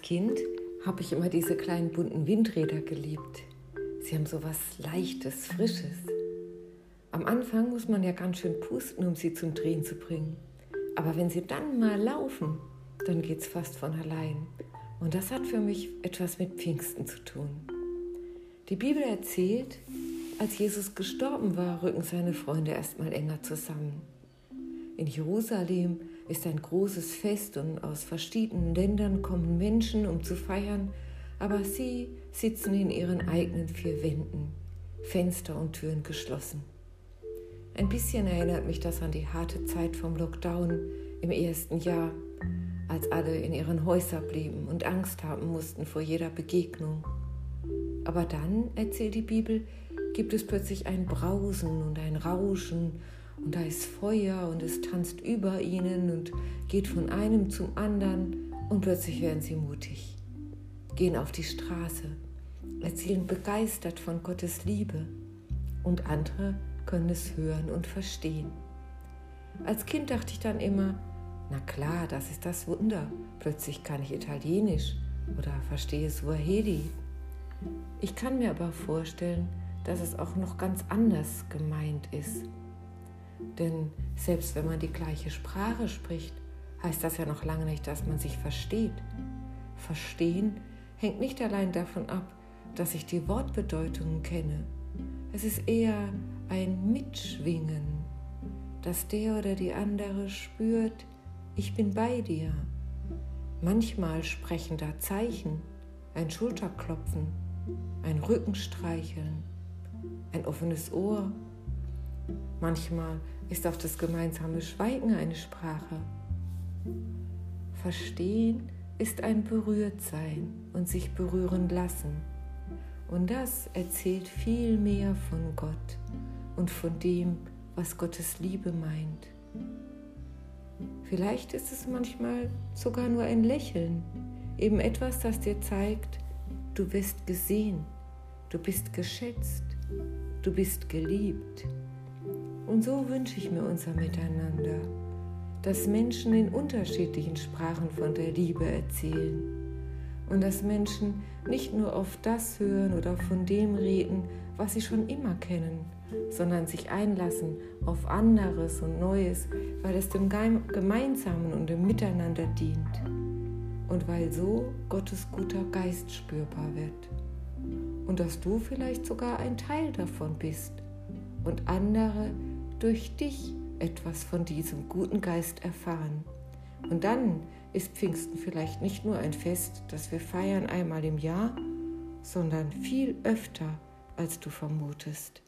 Kind habe ich immer diese kleinen bunten Windräder geliebt. Sie haben so was Leichtes, Frisches. Am Anfang muss man ja ganz schön pusten, um sie zum Drehen zu bringen. Aber wenn sie dann mal laufen, dann geht es fast von allein. Und das hat für mich etwas mit Pfingsten zu tun. Die Bibel erzählt, als Jesus gestorben war, rücken seine Freunde erstmal enger zusammen. In Jerusalem ist ein großes Fest und aus verschiedenen Ländern kommen Menschen, um zu feiern, aber sie sitzen in ihren eigenen vier Wänden, Fenster und Türen geschlossen. Ein bisschen erinnert mich das an die harte Zeit vom Lockdown im ersten Jahr, als alle in ihren Häusern blieben und Angst haben mussten vor jeder Begegnung. Aber dann, erzählt die Bibel, gibt es plötzlich ein Brausen und ein Rauschen und da ist Feuer und es tanzt über ihnen und geht von einem zum anderen und plötzlich werden sie mutig, gehen auf die Straße, erzählen begeistert von Gottes Liebe und andere können es hören und verstehen. Als Kind dachte ich dann immer, na klar, das ist das Wunder, plötzlich kann ich Italienisch oder verstehe Swahili. Ich kann mir aber vorstellen, dass es auch noch ganz anders gemeint ist. Denn selbst wenn man die gleiche Sprache spricht, heißt das ja noch lange nicht, dass man sich versteht. Verstehen hängt nicht allein davon ab, dass ich die Wortbedeutungen kenne. Es ist eher ein Mitschwingen, dass der oder die andere spürt, ich bin bei dir. Manchmal sprechen da Zeichen, ein Schulterklopfen, ein Rückenstreicheln, ein offenes Ohr. Manchmal ist auch das gemeinsame Schweigen eine Sprache. Verstehen ist ein Berührtsein und sich berühren lassen. Und das erzählt viel mehr von Gott und von dem, was Gottes Liebe meint. Vielleicht ist es manchmal sogar nur ein Lächeln, eben etwas, das dir zeigt, du bist gesehen, du bist geschätzt, du bist geliebt. Und so wünsche ich mir unser Miteinander, dass Menschen in unterschiedlichen Sprachen von der Liebe erzählen und dass Menschen nicht nur auf das hören oder von dem reden, was sie schon immer kennen, sondern sich einlassen auf anderes und Neues, weil es dem Gemeinsamen und dem Miteinander dient und weil so Gottes guter Geist spürbar wird. Und dass du vielleicht sogar ein Teil davon bist und andere durch dich etwas von diesem guten Geist erfahren. Und dann ist Pfingsten vielleicht nicht nur ein Fest, das wir feiern einmal im Jahr, sondern viel öfter, als du vermutest.